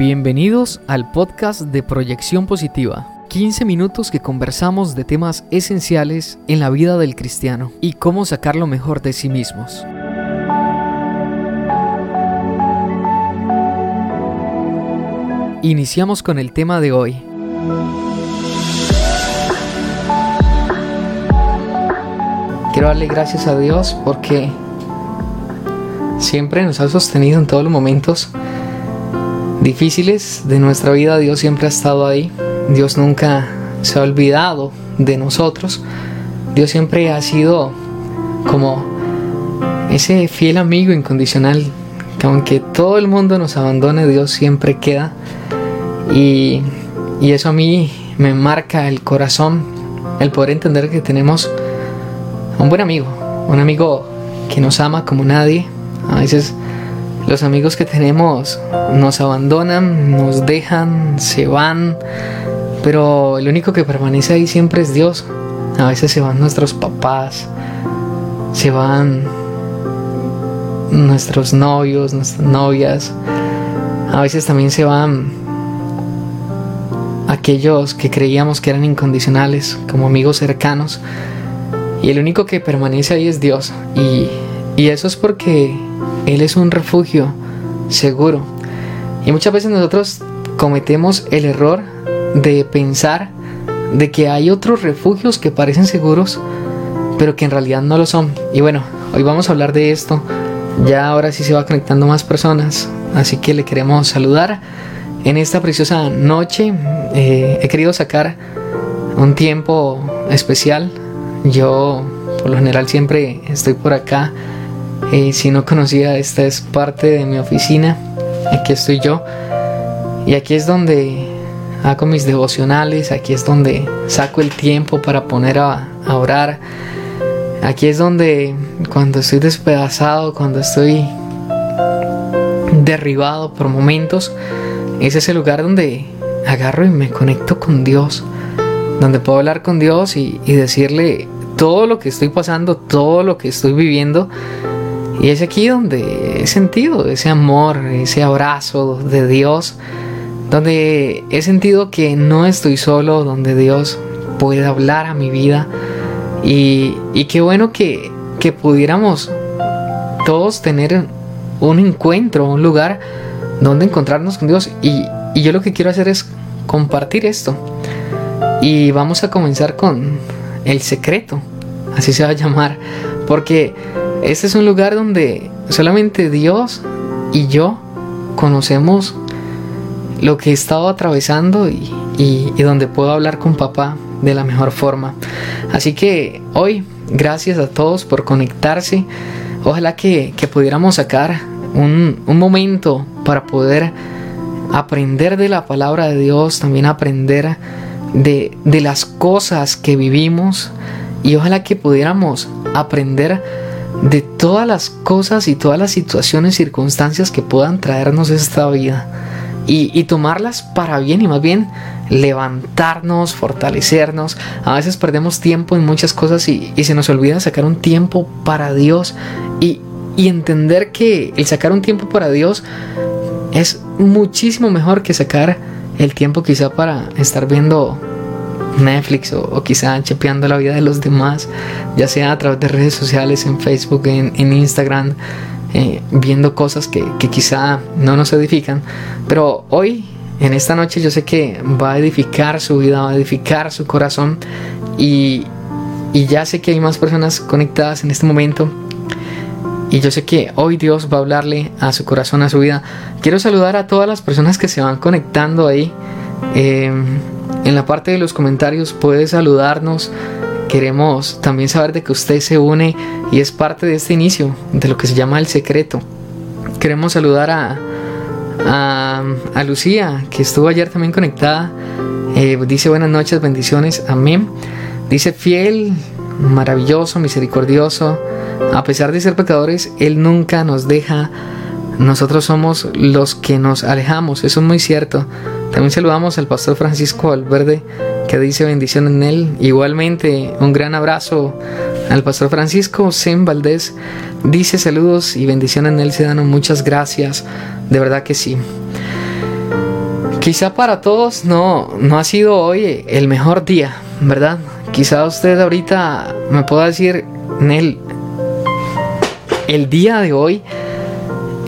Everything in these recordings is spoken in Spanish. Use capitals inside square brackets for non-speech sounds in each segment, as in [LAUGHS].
Bienvenidos al podcast de Proyección Positiva. 15 minutos que conversamos de temas esenciales en la vida del cristiano y cómo sacar lo mejor de sí mismos. Iniciamos con el tema de hoy. Quiero darle gracias a Dios porque siempre nos ha sostenido en todos los momentos difíciles de nuestra vida. Dios siempre ha estado ahí. Dios nunca se ha olvidado de nosotros. Dios siempre ha sido como ese fiel amigo incondicional que aunque todo el mundo nos abandone, Dios siempre queda. Y, y eso a mí me marca el corazón, el poder entender que tenemos un buen amigo, un amigo que nos ama como nadie. A veces los amigos que tenemos nos abandonan, nos dejan, se van, pero el único que permanece ahí siempre es Dios. A veces se van nuestros papás, se van nuestros novios, nuestras novias, a veces también se van aquellos que creíamos que eran incondicionales, como amigos cercanos, y el único que permanece ahí es Dios. Y, y eso es porque Él es un refugio seguro. Y muchas veces nosotros cometemos el error de pensar de que hay otros refugios que parecen seguros, pero que en realidad no lo son. Y bueno, hoy vamos a hablar de esto. Ya ahora sí se va conectando más personas, así que le queremos saludar en esta preciosa noche. Eh, he querido sacar un tiempo especial. Yo por lo general siempre estoy por acá. Eh, si no conocía, esta es parte de mi oficina. Aquí estoy yo. Y aquí es donde hago mis devocionales. Aquí es donde saco el tiempo para poner a, a orar. Aquí es donde cuando estoy despedazado, cuando estoy derribado por momentos, ese es el lugar donde agarro y me conecto con Dios, donde puedo hablar con Dios y, y decirle todo lo que estoy pasando, todo lo que estoy viviendo. Y es aquí donde he sentido ese amor, ese abrazo de Dios, donde he sentido que no estoy solo, donde Dios puede hablar a mi vida. Y, y qué bueno que, que pudiéramos todos tener un encuentro, un lugar donde encontrarnos con Dios. Y, y yo lo que quiero hacer es compartir esto. Y vamos a comenzar con el secreto, así se va a llamar, porque este es un lugar donde solamente Dios y yo conocemos lo que he estado atravesando y, y, donde puedo hablar con papá de la mejor forma. Así que hoy, gracias a todos por conectarse. Ojalá que, que pudiéramos sacar un, un momento para poder aprender de la palabra de Dios, también aprender de, de, las cosas que vivimos y ojalá que pudiéramos aprender de todas las cosas y todas las situaciones, circunstancias que puedan traernos esta vida y, y tomarlas para bien y más bien levantarnos, fortalecernos. A veces perdemos tiempo en muchas cosas y, y se nos olvida sacar un tiempo para Dios y, y entender que el sacar un tiempo para Dios es muchísimo mejor que sacar el tiempo quizá para estar viendo Netflix o, o, quizá chepeando la vida de los demás, ya sea a través de redes sociales, en Facebook, en, Instagram, eh, viendo cosas que, quizá no nos edifican. Pero hoy, en esta noche, yo sé que va a edificar su vida, va a edificar su corazón y, ya sé que hay más personas conectadas en este momento y yo sé que hoy Dios va a hablarle a su corazón, a su vida. Quiero saludar a todas las personas que se van conectando ahí. Eh, en la parte de los comentarios puede saludarnos. Queremos también saber de que usted se une y es parte de este inicio, de lo que se llama el secreto. Queremos saludar a, a, Lucía, que estuvo ayer también conectada. Eh, dice buenas noches, bendiciones, amén. Dice fiel, maravilloso, misericordioso. A pesar de ser pecadores, Él nunca nos deja. Nosotros somos los que nos alejamos. Eso es muy cierto. También saludamos al pastor Francisco Valverde, que dice bendición en él. Igualmente, un gran abrazo al pastor Francisco Zen Valdés. Dice saludos y bendición en él, Sedano. Muchas gracias. De verdad que sí. Quizá para todos no, no ha sido hoy el mejor día, ¿verdad? Quizá usted ahorita me pueda decir, Nel, el día de hoy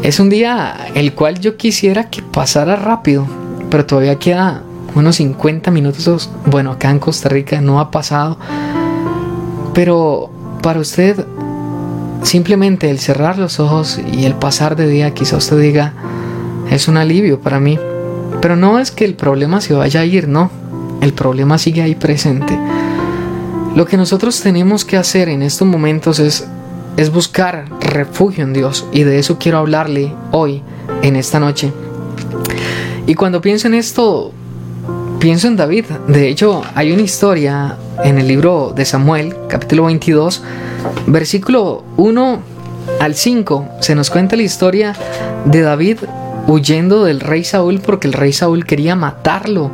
es un día el cual yo quisiera que pasara rápido, pero todavía queda unos 50 minutos. Bueno, acá en Costa Rica no ha pasado, pero para usted simplemente el cerrar los ojos y el pasar de día, quizá usted diga, es un alivio para mí. Pero no es que el problema se vaya a ir, no. El problema sigue ahí presente. Lo que nosotros tenemos que hacer en estos momentos es, es buscar refugio en Dios. Y de eso quiero hablarle hoy, en esta noche. Y cuando pienso en esto, pienso en David. De hecho, hay una historia en el libro de Samuel, capítulo 22, versículo 1 al 5. Se nos cuenta la historia de David huyendo del rey Saúl porque el rey Saúl quería matarlo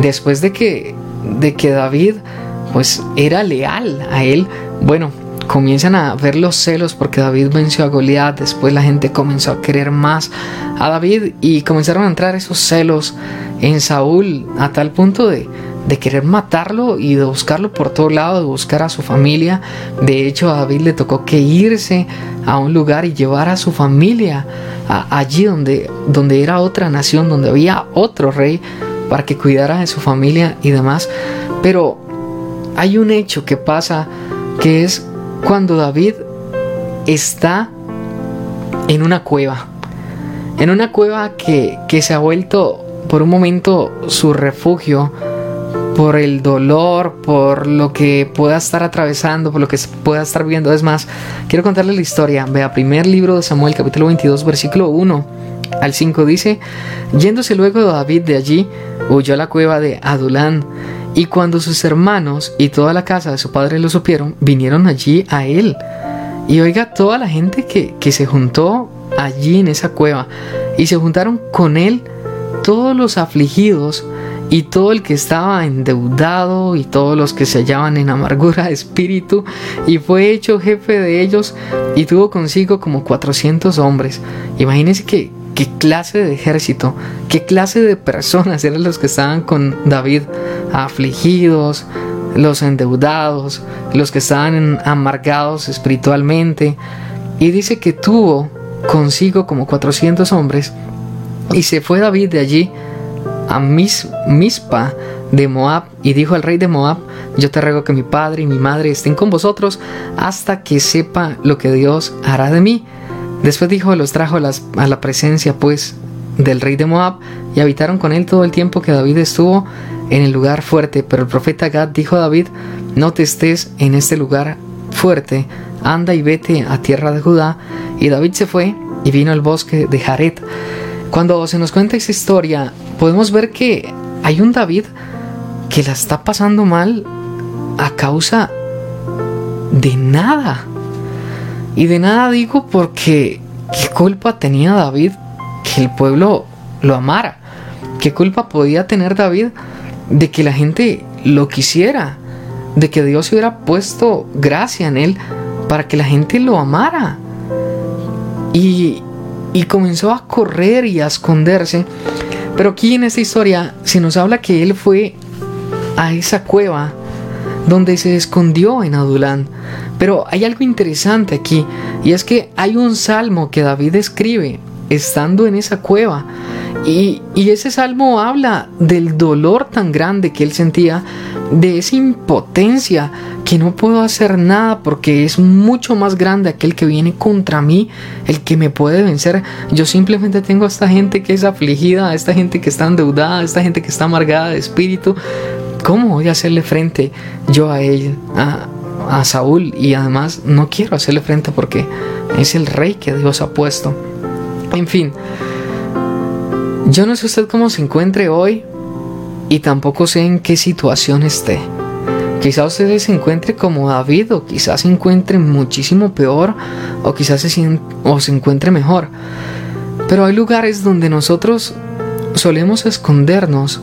después de que de que David pues era leal a él. Bueno, comienzan a ver los celos porque David venció a Goliat, después la gente comenzó a querer más a David y comenzaron a entrar esos celos en Saúl a tal punto de, de querer matarlo y de buscarlo por todo lado, de buscar a su familia. De hecho, a David le tocó que irse a un lugar y llevar a su familia allí donde, donde era otra nación, donde había otro rey para que cuidara de su familia y demás. Pero hay un hecho que pasa que es cuando David está en una cueva. En una cueva que, que se ha vuelto por un momento su refugio por el dolor, por lo que pueda estar atravesando, por lo que pueda estar viendo. Es más, quiero contarle la historia. Vea, primer libro de Samuel, capítulo 22, versículo 1 al 5 dice, yéndose luego David de allí, huyó a la cueva de Adulán. Y cuando sus hermanos y toda la casa de su padre lo supieron, vinieron allí a él. Y oiga toda la gente que, que se juntó allí en esa cueva. Y se juntaron con él todos los afligidos y todo el que estaba endeudado y todos los que se hallaban en amargura de espíritu, y fue hecho jefe de ellos y tuvo consigo como 400 hombres. Imagínense que, qué clase de ejército, qué clase de personas eran los que estaban con David, afligidos, los endeudados, los que estaban amargados espiritualmente. Y dice que tuvo consigo como 400 hombres y se fue David de allí a Mis, Mispa de Moab y dijo al rey de Moab, yo te ruego que mi padre y mi madre estén con vosotros hasta que sepa lo que Dios hará de mí. Después dijo, los trajo a, la presencia pues del rey de Moab y habitaron con él todo el tiempo que David estuvo en el lugar fuerte. Pero el profeta Gad dijo a David, no te estés en este lugar fuerte, anda y vete a tierra de Judá. Y David se fue y vino al bosque de Jaret. Cuando se nos cuenta esa historia, podemos ver que hay un David que la está pasando mal a causa de nada. Y de nada digo porque qué culpa tenía David que el pueblo lo amara. ¿Qué culpa podía tener David de que la gente lo quisiera? De que Dios hubiera puesto gracia en él para que la gente lo amara. Y, y comenzó a correr y a esconderse. Pero aquí en esta historia se nos habla que él fue a esa cueva donde se escondió en Adulán. Pero hay algo interesante aquí, y es que hay un salmo que David escribe estando en esa cueva. Y, ese salmo habla del dolor tan grande que él sentía, de esa impotencia que no puedo hacer nada porque es mucho más grande aquel que viene contra mí, el que me puede vencer. Yo simplemente tengo a esta gente que es afligida, a esta gente que está endeudada, a esta gente que está amargada de espíritu. ¿Cómo voy a hacerle frente yo a él, a, Saúl? Y además no quiero hacerle frente porque es el rey que Dios ha puesto. En fin, yo no sé usted cómo se encuentre hoy y tampoco sé en qué situación esté. Quizás usted se encuentre como David o quizás se encuentre muchísimo peor o quizás se, o se encuentre mejor. Pero hay lugares donde nosotros solemos escondernos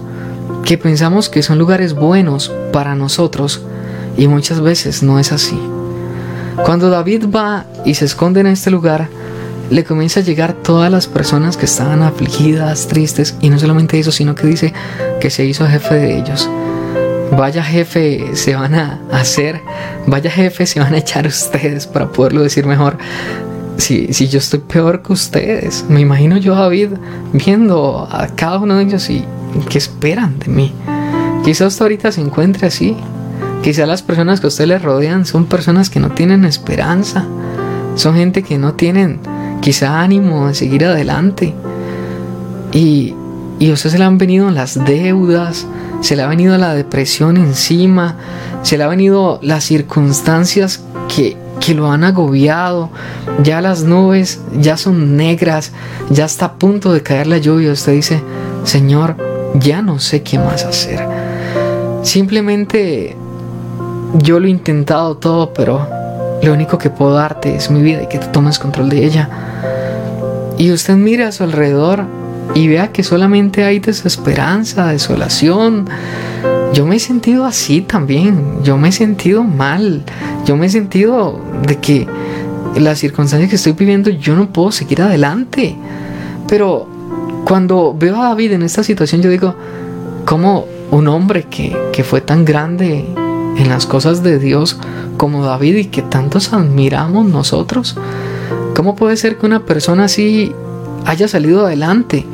que pensamos que son lugares buenos para nosotros y muchas veces no es así. Cuando David va y se esconde en este lugar, le comienza a llegar todas las personas que estaban afligidas, tristes, y no solamente eso, sino que dice que se hizo jefe de ellos. Vaya jefe se van a hacer, vaya jefe se van a echar ustedes para poderlo decir mejor. Si, si yo estoy peor que ustedes, me imagino yo a David viendo a cada uno de ellos y qué esperan de mí. Quizás usted ahorita se encuentre así. Quizás las personas que a usted le rodean son personas que no tienen esperanza. Son gente que no tienen quizá ánimo de seguir adelante. Y, y a usted se le han venido las deudas, se le ha venido la depresión encima, se le ha venido las circunstancias que, que lo han agobiado, ya las nubes ya son negras, ya está a punto de caer la lluvia. Usted dice, Señor, ya no sé qué más hacer. Simplemente yo lo he intentado todo, pero lo único que puedo darte es mi vida y que tú tomes control de ella. Y usted mira a su alrededor y vea que solamente hay desesperanza, desolación. Yo me he sentido así también, yo me he sentido mal, yo me he sentido de que las circunstancias que estoy viviendo yo no puedo seguir adelante. Pero cuando veo a David en esta situación yo digo, ¿cómo un hombre que, que fue tan grande en las cosas de Dios como David y que tantos admiramos nosotros, ¿cómo puede ser que una persona así haya salido adelante?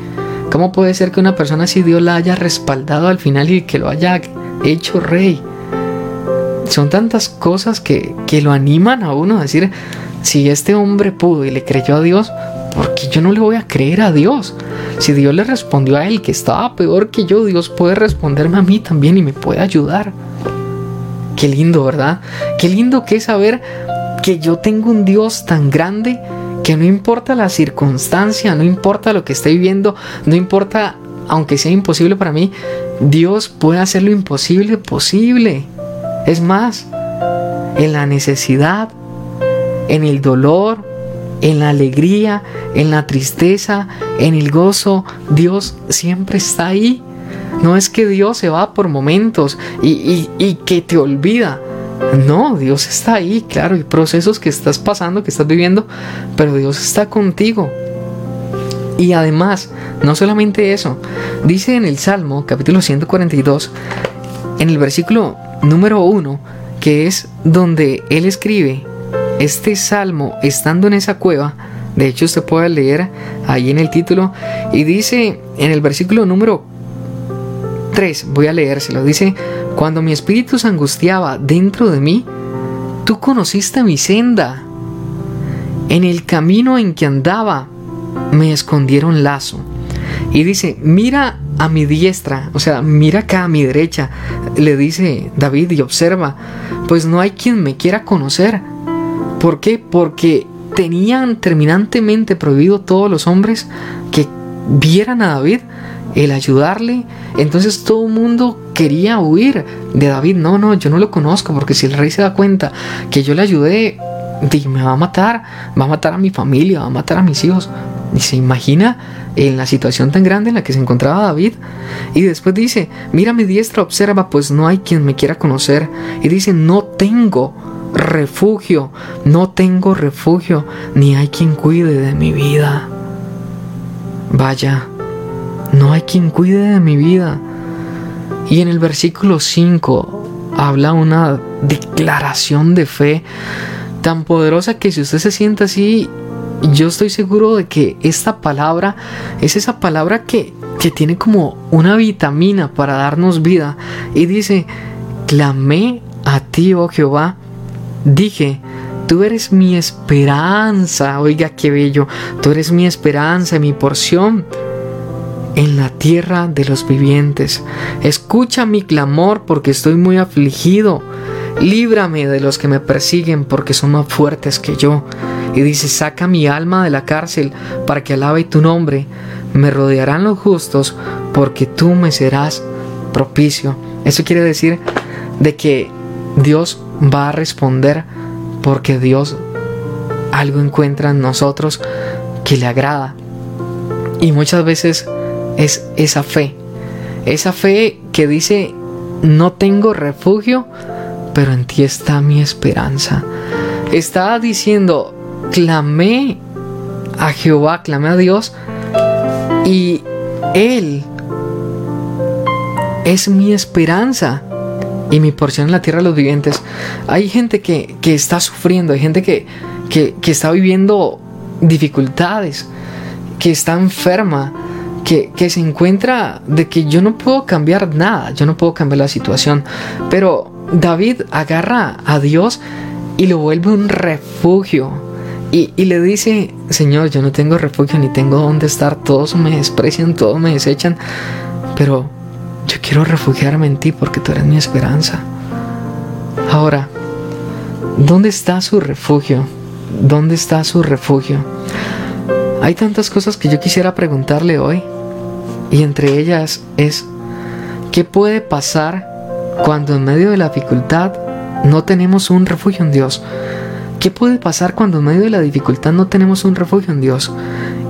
¿Cómo puede ser que una persona así Dios la haya respaldado al final y que lo haya hecho rey? Son tantas cosas que, que lo animan a uno a decir, si este hombre pudo y le creyó a Dios, ¿por qué yo no le voy a creer a Dios? Si Dios le respondió a él que estaba peor que yo, Dios puede responderme a mí también y me puede ayudar. Qué lindo, ¿verdad? Qué lindo que es saber que yo tengo un Dios tan grande que no importa la circunstancia, no importa lo que esté viviendo, no importa, aunque sea imposible para mí, Dios puede hacer lo imposible posible. Es más, en la necesidad, en el dolor, en la alegría, en la tristeza, en el gozo, Dios siempre está ahí. No es que Dios se va por momentos y, y que te olvida. No, Dios está ahí, claro, hay procesos que estás pasando, que estás viviendo, pero Dios está contigo. Y además, no solamente eso, dice en el Salmo capítulo 142, en el versículo número 1, que es donde él escribe este salmo estando en esa cueva, de hecho usted puede leer ahí en el título, y dice en el versículo número 3, voy a leérselo, dice, cuando mi espíritu se angustiaba dentro de mí, tú conociste mi senda. En el camino en que andaba, me escondieron lazo. Y dice, mira a mi diestra, o sea, mira acá a mi derecha, le dice David y observa, pues no hay quien me quiera conocer. ¿Por qué? Porque tenían terminantemente prohibido todos los hombres que vieran a David el ayudarle. Entonces todo el mundo quería huir de David. No, no, yo no lo conozco porque si el rey se da cuenta que yo le ayudé, me va a matar, va a matar a mi familia, va a matar a mis hijos. Y se imagina en la situación tan grande en la que se encontraba David. Y después dice, mira mi diestra, observa, pues no hay quien me quiera conocer. Y dice, no tengo refugio, no tengo refugio, ni hay quien cuide de mi vida. Vaya, no hay quien cuide de mi vida. Y en el versículo 5 habla una declaración de fe tan poderosa que si usted se siente así, yo estoy seguro de que esta palabra es esa palabra que, que tiene como una vitamina para darnos vida. Y dice, clamé a ti, oh Jehová, dije, tú eres mi esperanza, oiga qué bello, tú eres mi esperanza, mi porción en la tierra de los vivientes. Escucha mi clamor porque estoy muy afligido. Líbrame de los que me persiguen porque son más fuertes que yo. Y dice, saca mi alma de la cárcel para que alabe tu nombre. Me rodearán los justos porque tú me serás propicio. Eso quiere decir de que Dios va a responder porque Dios algo encuentra en nosotros que le agrada. Y muchas veces es esa fe. Esa fe que dice, no tengo refugio, pero en ti está mi esperanza. Está diciendo, clamé a Jehová, clamé a Dios y Él es mi esperanza y mi porción en la tierra de los vivientes. Hay gente que, está sufriendo, hay gente que, que, está viviendo dificultades, que está enferma, que, que, se encuentra de que yo no puedo cambiar nada, yo no puedo cambiar la situación. Pero David agarra a Dios y lo vuelve un refugio. Y, y, le dice, Señor, yo no tengo refugio ni tengo dónde estar, todos me desprecian, todos me desechan, pero yo quiero refugiarme en ti porque tú eres mi esperanza. Ahora, ¿dónde está su refugio? ¿Dónde está su refugio? Hay tantas cosas que yo quisiera preguntarle hoy. Y entre ellas es, ¿qué puede pasar cuando en medio de la dificultad no tenemos un refugio en Dios? ¿Qué puede pasar cuando en medio de la dificultad no tenemos un refugio en Dios?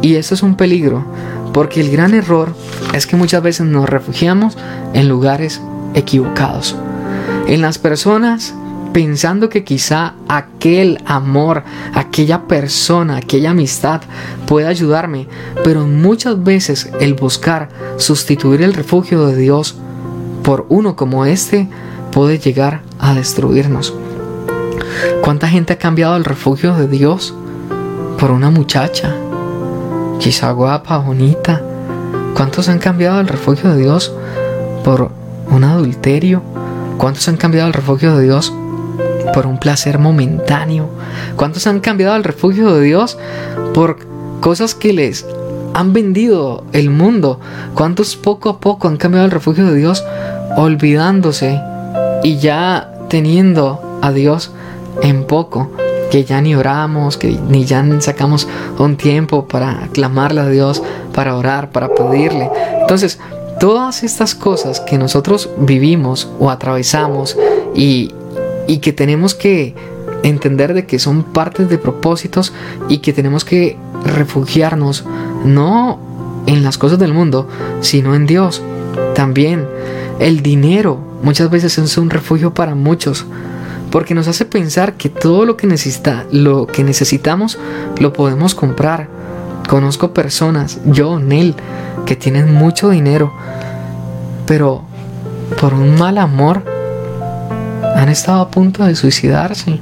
Y eso es un peligro, porque el gran error es que muchas veces nos refugiamos en lugares equivocados. En las personas pensando que quizá aquel amor, aquella persona, aquella amistad pueda ayudarme, pero muchas veces el buscar sustituir el refugio de Dios por uno como este puede llegar a destruirnos. ¿Cuánta gente ha cambiado el refugio de Dios por una muchacha, quizá guapa, bonita. ¿Cuántos han cambiado el refugio de Dios por un adulterio? ¿Cuántos han cambiado el refugio de Dios por un placer momentáneo? ¿Cuántos han cambiado el refugio de Dios por cosas que les han vendido el mundo? ¿Cuántos poco a poco han cambiado el refugio de Dios olvidándose y ya teniendo a Dios en poco? Que ya ni oramos, que ni ya sacamos un tiempo para clamarle a Dios, para orar, para pedirle. Entonces, todas estas cosas que nosotros vivimos o atravesamos y, y que tenemos que entender de que son partes de propósitos y que tenemos que refugiarnos no en las cosas del mundo, sino en Dios. También el dinero muchas veces es un refugio para muchos porque nos hace pensar que todo lo que, necesita, lo que necesitamos lo podemos comprar. Conozco personas, yo, Nel, que tienen mucho dinero, pero por un mal amor han estado a punto de suicidarse.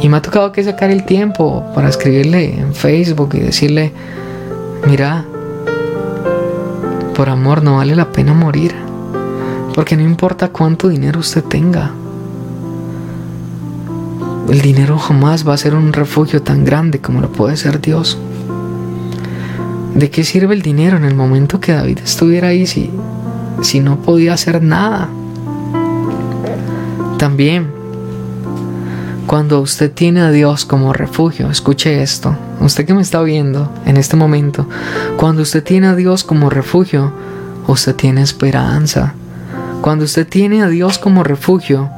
Y me ha tocado que sacar el tiempo para escribirle en Facebook y decirle, mira, por amor no vale la pena morir. Porque no importa cuánto dinero usted tenga, el dinero jamás va a ser un refugio tan grande como lo puede ser Dios. ¿De qué sirve el dinero en el momento que David estuviera ahí si, si no podía hacer nada? También, cuando usted tiene a Dios como refugio, escuche esto, usted que me está viendo en este momento, cuando usted tiene a Dios como refugio, usted tiene esperanza. Cuando usted tiene a Dios como refugio,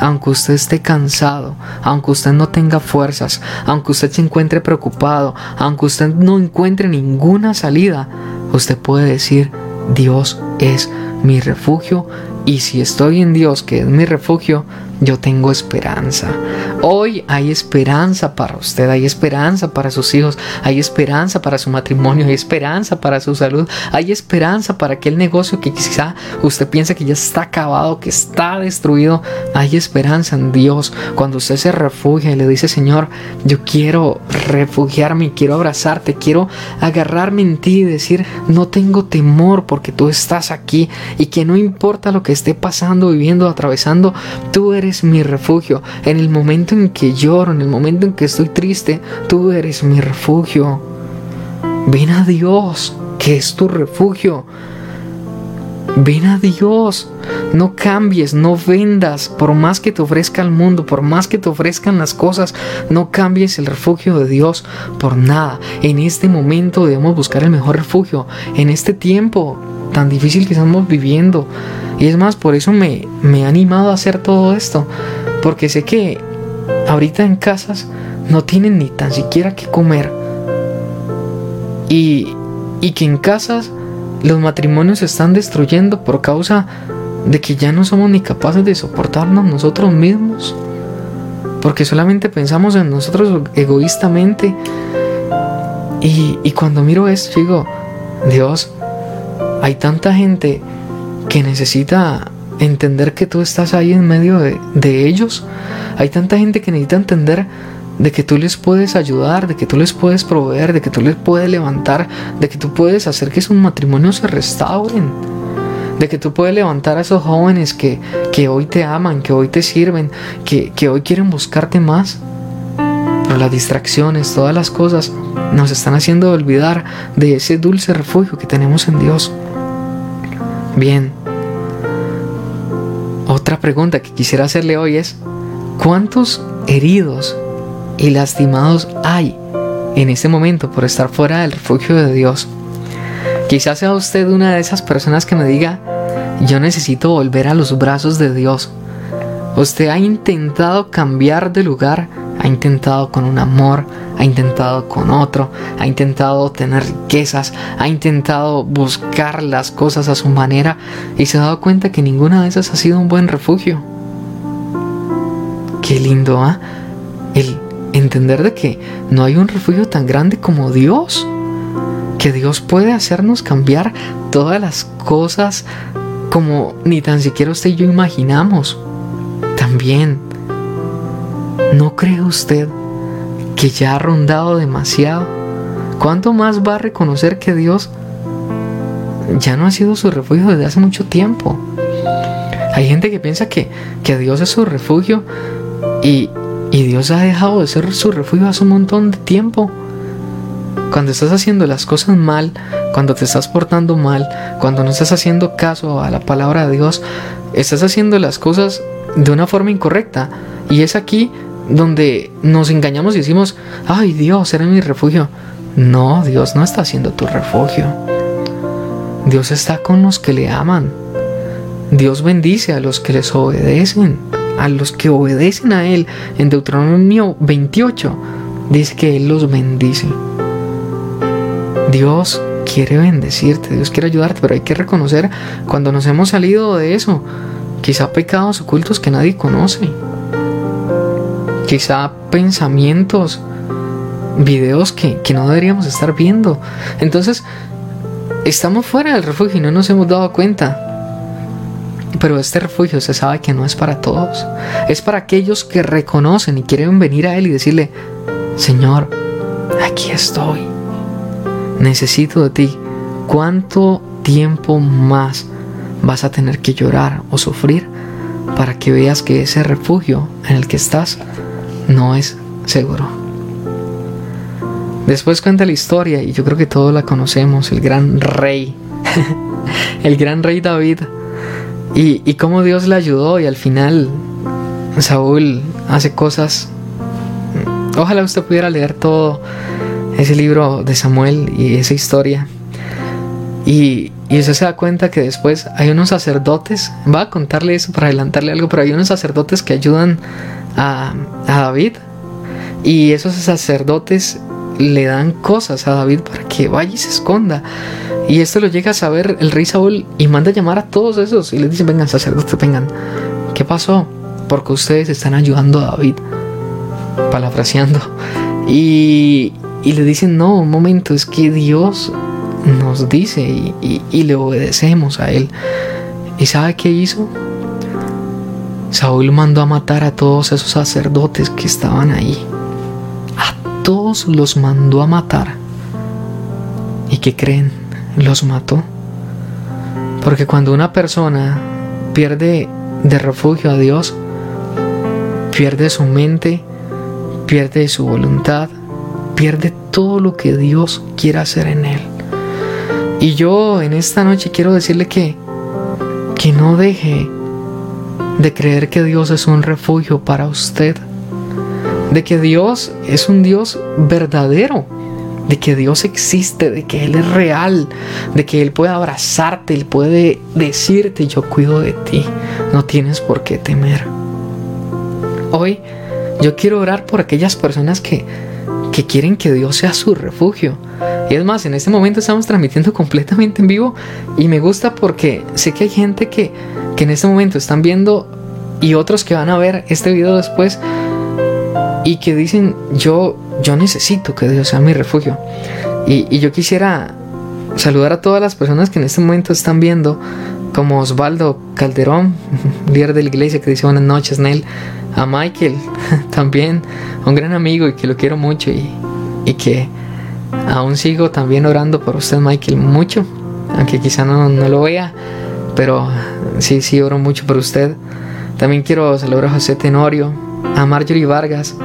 aunque usted esté cansado, aunque usted no tenga fuerzas, aunque usted se encuentre preocupado, aunque usted no encuentre ninguna salida, usted puede decir, Dios es mi refugio y si estoy en Dios, que es mi refugio, yo tengo esperanza. Hoy hay esperanza para usted, hay esperanza para sus hijos, hay esperanza para su matrimonio, hay esperanza para su salud, hay esperanza para aquel negocio que quizá usted piensa que ya está acabado, que está destruido. Hay esperanza en Dios. Cuando usted se refugia y le dice, Señor, yo quiero refugiarme, quiero abrazarte, quiero agarrarme en ti y decir, no tengo temor porque tú estás aquí y que no importa lo que esté pasando, viviendo, atravesando, tú eres mi refugio. En el momento en que lloro, en el momento en que estoy triste, tú eres mi refugio. Ven a Dios, que es tu refugio. Ven a Dios. No cambies, no vendas, por más que te ofrezca el mundo, por más que te ofrezcan las cosas, no cambies el refugio de Dios por nada. En este momento debemos buscar el mejor refugio. En este tiempo tan difícil que estamos viviendo. Y es más, por eso me, me ha animado a hacer todo esto. Porque sé que ahorita en casas no tienen ni tan siquiera que comer. Y, y que en casas los matrimonios se están destruyendo por causa de que ya no somos ni capaces de soportarnos nosotros mismos. Porque solamente pensamos en nosotros egoístamente. Y, y cuando miro esto, digo, Dios, hay tanta gente que necesita entender que tú estás ahí en medio de, ellos. Hay tanta gente que necesita entender de que tú les puedes ayudar, de que tú les puedes proveer, de que tú les puedes levantar, de que tú puedes hacer que sus matrimonios se restauren, de que tú puedes levantar a esos jóvenes que, que hoy te aman, que hoy te sirven, que, que hoy quieren buscarte más. Pero las distracciones, todas las cosas nos están haciendo olvidar de ese dulce refugio que tenemos en Dios. Bien, otra pregunta que quisiera hacerle hoy es, ¿cuántos heridos y lastimados hay en este momento por estar fuera del refugio de Dios? Quizás sea usted una de esas personas que me diga, yo necesito volver a los brazos de Dios. Usted ha intentado cambiar de lugar, ha intentado con un amor, ha intentado con otro, ha intentado tener riquezas, ha intentado buscar las cosas a su manera y se ha dado cuenta que ninguna de esas ha sido un buen refugio. Qué lindo, ¿ah? El entender de que no hay un refugio tan grande como Dios. Que Dios puede hacernos cambiar todas las cosas como ni tan siquiera usted y yo imaginamos. También, ¿no cree usted que ya ha rondado demasiado? ¿Cuánto más va a reconocer que Dios ya no ha sido su refugio desde hace mucho tiempo? Hay gente que piensa que, que Dios es su refugio y, y Dios ha dejado de ser su refugio hace un montón de tiempo. Cuando estás haciendo las cosas mal, cuando te estás portando mal, cuando no estás haciendo caso a la palabra de Dios, estás haciendo las cosas de una forma incorrecta. Y es aquí donde nos engañamos y decimos, ay Dios, era mi refugio. No, Dios no está siendo tu refugio. Dios está con los que le aman. Dios bendice a los que les obedecen, a los que obedecen a Él. En Deuteronomio 28 dice que Él los bendice. Dios quiere bendecirte, Dios quiere ayudarte, pero hay que reconocer cuando nos hemos salido de eso, quizá pecados ocultos que nadie conoce quizá pensamientos, videos que, no deberíamos estar viendo. Entonces, estamos fuera del refugio y no nos hemos dado cuenta. Pero este refugio se sabe que no es para todos. Es para aquellos que reconocen y quieren venir a Él y decirle, Señor, aquí estoy. Necesito de ti. ¿Cuánto tiempo más vas a tener que llorar o sufrir para que veas que ese refugio en el que estás no es seguro. Después cuenta la historia, y yo creo que todos la conocemos, el gran rey, [LAUGHS] el gran rey David, y, y cómo Dios le ayudó y al final Saúl hace cosas. Ojalá usted pudiera leer todo ese libro de Samuel y esa historia. Y, y usted se da cuenta que después hay unos sacerdotes, va a contarle eso para adelantarle algo, pero hay unos sacerdotes que ayudan a, David y esos sacerdotes le dan cosas a David para que vaya y se esconda. Y esto lo llega a saber el rey Saúl y manda a llamar a todos esos y les dice, vengan sacerdotes, vengan. ¿Qué pasó? Porque ustedes están ayudando a David. Palafraseando. Y, y le dicen, no, un momento, es que Dios nos dice y, y le obedecemos a Él. ¿Y sabe qué hizo? Saúl mandó a matar a todos esos sacerdotes que estaban ahí. A todos los mandó a matar. ¿Y qué creen? Los mató. Porque cuando una persona pierde de refugio a Dios, pierde su mente, pierde su voluntad, pierde todo lo que Dios quiere hacer en él. Y yo en esta noche quiero decirle que, que no deje de creer que Dios es un refugio para usted, de que Dios es un Dios verdadero, de que Dios existe, de que Él es real, de que Él puede abrazarte, Él puede decirte, yo cuido de ti, no tienes por qué temer. Hoy yo quiero orar por aquellas personas que, que quieren que Dios sea su refugio. Y es más, en este momento estamos transmitiendo completamente en vivo y me gusta porque sé que hay gente que que en este momento están viendo y otros que van a ver este video después y que dicen yo yo necesito que Dios sea mi refugio. Y, yo quisiera saludar a todas las personas que en este momento están viendo, como Osvaldo Calderón, [LAUGHS] líder de la iglesia, que dice buenas noches, Nel. A Michael, [LAUGHS] también, un gran amigo y que lo quiero mucho y, y que aún sigo también orando por usted, Michael, mucho, aunque quizá no, no lo vea, pero sí, sí oro mucho por usted. También quiero saludar a José Tenorio, a Marjorie Vargas,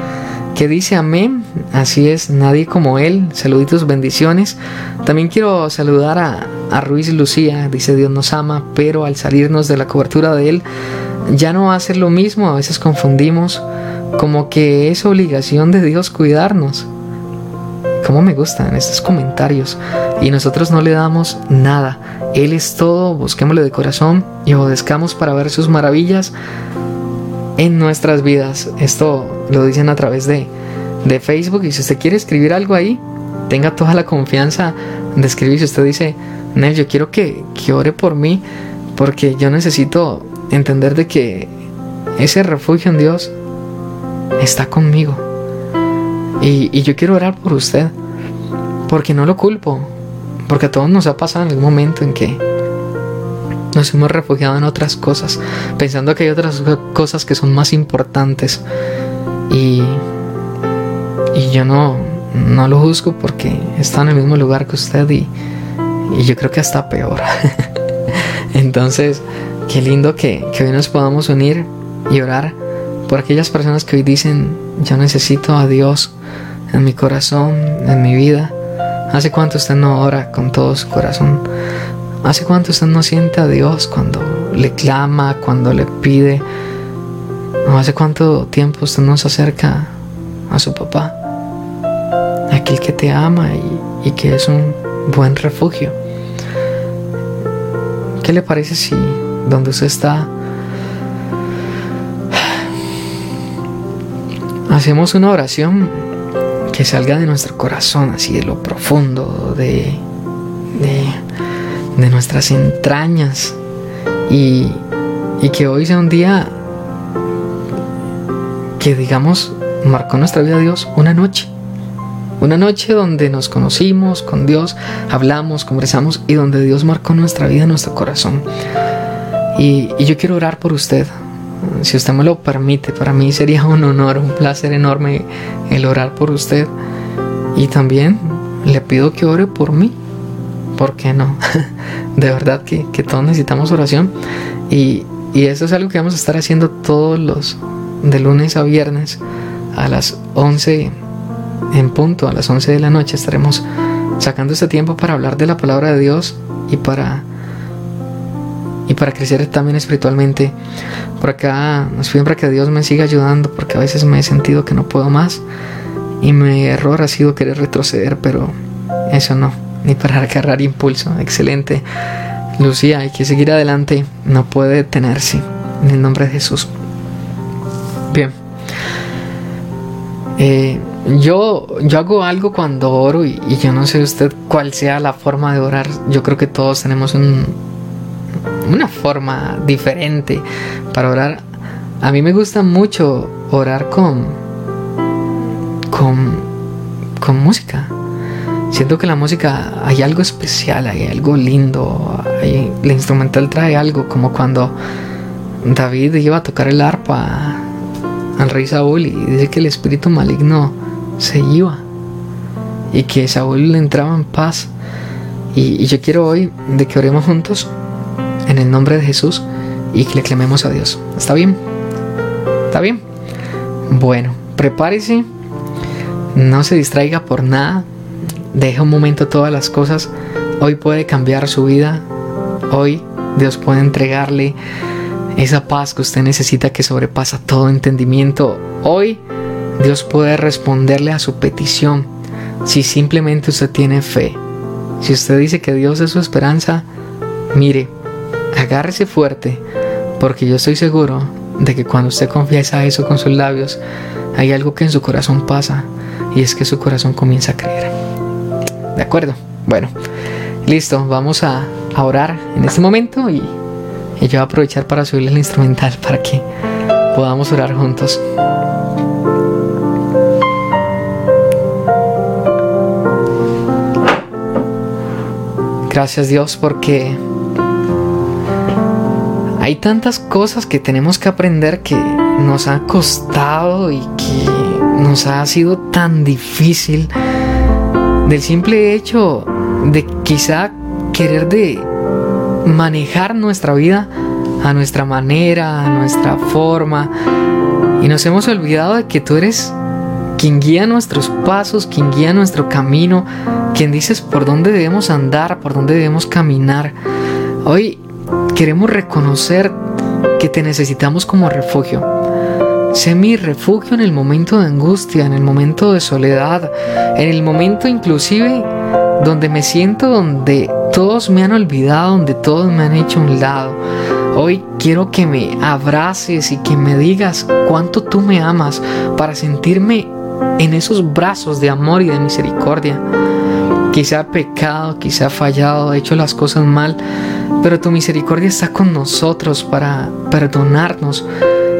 que dice amén, así es, nadie como él, saluditos, bendiciones. También quiero saludar a, a Ruiz Lucía, dice Dios nos ama, pero al salirnos de la cobertura de él, ya no va a ser lo mismo, a veces confundimos como que es obligación de Dios cuidarnos. Como me gustan estos comentarios y nosotros no le damos nada. Él es todo, busquémosle de corazón y obedezcamos para ver sus maravillas en nuestras vidas. Esto lo dicen a través de, de Facebook y si usted quiere escribir algo ahí, tenga toda la confianza de escribir. Si usted dice, Nel, yo quiero que, que ore por mí porque yo necesito entender de que ese refugio en Dios está conmigo. Y, yo quiero orar por usted, porque no lo culpo, porque a todos nos ha pasado en algún momento en que nos hemos refugiado en otras cosas, pensando que hay otras cosas que son más importantes. Y, yo no, no lo juzgo porque está en el mismo lugar que usted y, yo creo que hasta peor. [LAUGHS] Entonces, qué lindo que hoy nos podamos unir y orar por aquellas personas que hoy dicen, yo necesito a Dios en mi corazón, en mi vida. ¿Hace cuánto usted no ora con todo su corazón? ¿Hace cuánto usted no siente a Dios cuando le clama, cuando le pide? ¿O hace cuánto tiempo usted no se acerca a su papá? Aquel que te ama y, y que es un buen refugio. ¿Qué le parece si donde usted está hacemos una oración que salga de nuestro corazón, así de lo profundo, de, de nuestras entrañas y, y que hoy sea un día que digamos marcó nuestra vida Dios una noche. Una noche donde nos conocimos con Dios, hablamos, conversamos y donde Dios marcó nuestra vida, nuestro corazón. Y, yo quiero orar por usted. Si usted me lo permite, para mí sería un honor, un placer enorme el orar por usted. Y también le pido que ore por mí. ¿Por qué no? [LAUGHS] de verdad que, todos necesitamos oración. Y, eso es algo que vamos a estar haciendo todos los de lunes a viernes a las 11 en punto, a las 11 de la noche estaremos sacando este tiempo para hablar de la palabra de Dios y para y para crecer también espiritualmente. Por acá nos piden para que Dios me siga ayudando porque a veces me he sentido que no puedo más y mi error ha sido querer retroceder, pero eso no, ni para agarrar impulso. Excelente. Lucía, hay que seguir adelante, no puede detenerse. En el nombre de Jesús. Bien. Eh, yo, yo hago algo cuando oro y, yo no sé usted cuál sea la forma de orar. Yo creo que todos tenemos un, una forma diferente para orar. A mí me gusta mucho orar con, con, con música. Siento que la música hay algo especial, hay algo lindo, hay, instrumental trae algo como cuando David iba a tocar el arpa al rey Saúl y dice que el espíritu maligno se iba y que Saúl le entraba en paz. Y, y yo quiero hoy de que oremos juntos en el nombre de Jesús y que le clamemos a Dios. ¿Está bien? ¿Está bien? Bueno, prepárese, no se distraiga por nada Deja un momento todas las cosas. Hoy puede cambiar su vida. Hoy Dios puede entregarle esa paz que usted necesita que sobrepasa todo entendimiento. Hoy Dios puede responderle a su petición si simplemente usted tiene fe. Si usted dice que Dios es su esperanza, mire, agárrese fuerte, porque yo estoy seguro de que cuando usted confiesa eso con sus labios, hay algo que en su corazón pasa, y es que su corazón comienza a creer. ¿De acuerdo? Bueno, listo, vamos a, orar en este momento y, y yo voy a aprovechar para subirle el instrumental para que podamos orar juntos. Gracias Dios porque hay tantas cosas que tenemos que aprender que nos ha costado y que nos ha sido tan difícil del simple hecho de quizá querer de manejar nuestra vida a nuestra manera, a nuestra forma. Y nos hemos olvidado de que tú eres quien guía nuestros pasos, quien guía nuestro camino, quien dices por dónde debemos andar, por dónde debemos caminar. Hoy queremos reconocer que te necesitamos como refugio. Sé mi refugio en el momento de angustia, en el momento de soledad, en el momento inclusive donde me siento donde todos me han olvidado, donde todos me han hecho un lado. Hoy quiero que me abraces y que me digas cuánto tú me amas para sentirme en esos brazos de amor y de misericordia. Quizá he pecado, quizá he fallado, he hecho las cosas mal, pero tu misericordia está con nosotros para perdonarnos.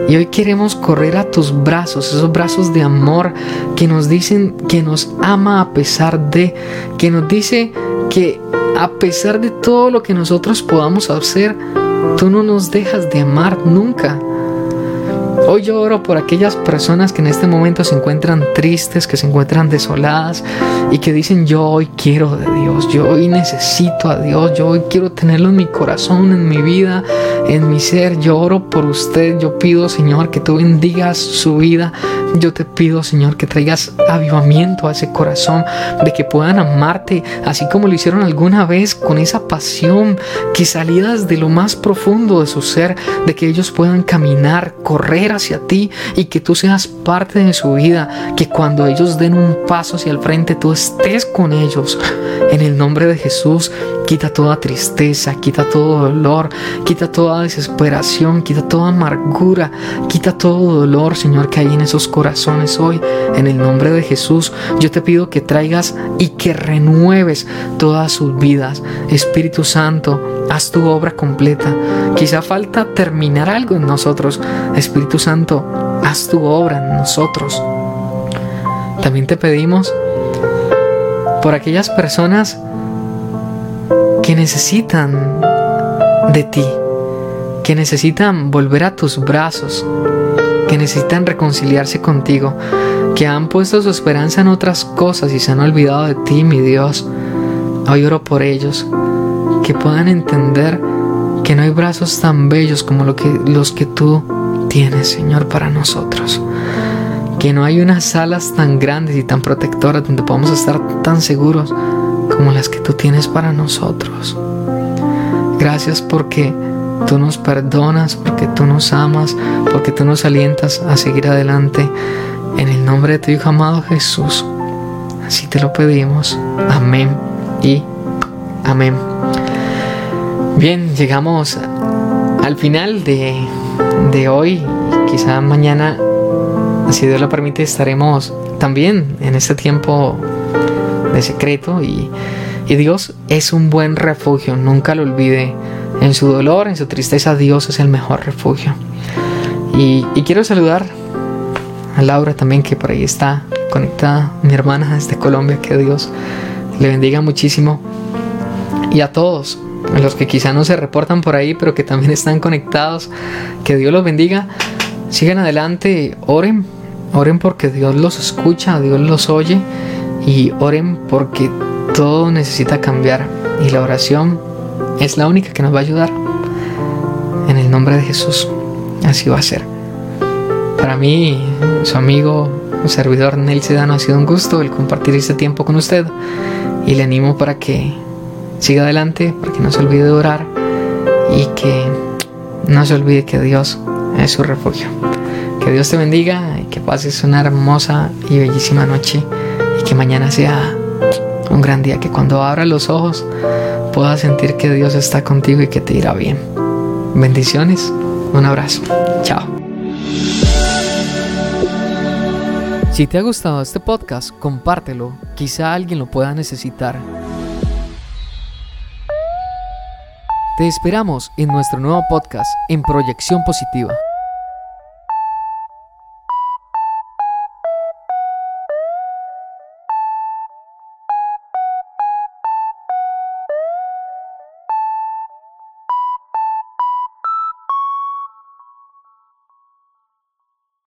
Y hoy queremos correr a tus brazos, esos brazos de amor que nos dicen que nos ama a pesar de, que nos dice que a pesar de todo lo que nosotros podamos hacer, tú no nos dejas de amar nunca. Hoy yo oro por aquellas personas que en este momento se encuentran tristes, que se encuentran desoladas y que dicen yo hoy quiero de Dios, yo hoy necesito a Dios, yo hoy quiero tenerlo en mi corazón, en mi vida, en mi ser. Yo oro por usted, yo pido Señor que tú bendigas su vida. Yo te pido Señor que traigas avivamiento a ese corazón, de que puedan amarte así como lo hicieron alguna vez con esa pasión que salidas de lo más profundo de su ser, de que ellos puedan caminar, correr hacia ti y que tú seas parte de su vida, que cuando ellos den un paso hacia el frente tú estés con ellos. En el nombre de Jesús, quita toda tristeza, quita todo dolor, quita toda desesperación, quita toda amargura, quita todo dolor, Señor, que hay en esos corazones hoy. En el nombre de Jesús, yo te pido que traigas y que renueves todas sus vidas. Espíritu Santo, haz tu obra completa. Quizá falta terminar algo en nosotros. Espíritu Santo, haz tu obra en nosotros. También te pedimos por aquellas personas que necesitan de ti, que necesitan volver a tus brazos, que necesitan reconciliarse contigo, que han puesto su esperanza en otras cosas y se han olvidado de ti, mi Dios. Hoy oro por ellos, que puedan entender que no hay brazos tan bellos como los que tú tienes, Señor, para nosotros. Que no hay unas alas tan grandes y tan protectoras donde podamos estar tan seguros como las que tú tienes para nosotros. Gracias porque tú nos perdonas, porque tú nos amas, porque tú nos alientas a seguir adelante. En el nombre de tu Hijo amado Jesús. Así te lo pedimos. Amén y amén. Bien, llegamos al final de, de hoy. Quizá mañana, si Dios lo permite, estaremos también en este tiempo de secreto y, y Dios es un buen refugio, nunca lo olvide. En su dolor, en su tristeza, Dios es el mejor refugio. Y, quiero saludar a Laura también, que por ahí está conectada, mi hermana desde Colombia, que Dios le bendiga muchísimo. Y a todos, a los que quizá no se reportan por ahí, pero que también están conectados, que Dios los bendiga. Sigan adelante, oren, oren porque Dios los escucha, Dios los oye y oren porque todo necesita cambiar y la oración es la única que nos va a ayudar. En el nombre de Jesús, así va a ser. Para mí, su amigo, su servidor Nel Sedano, ha sido un gusto el compartir este tiempo con usted y le animo para que siga adelante, para que no se olvide de orar y que no se olvide que Dios es su refugio. Que Dios te bendiga y que pases una hermosa y bellísima noche y que mañana sea un gran día, que cuando abras los ojos puedas sentir que Dios está contigo y que te irá bien. Bendiciones, un abrazo, chao. Si te ha gustado este podcast, compártelo, quizá alguien lo pueda necesitar. Te esperamos en nuestro nuevo podcast en Proyección Positiva.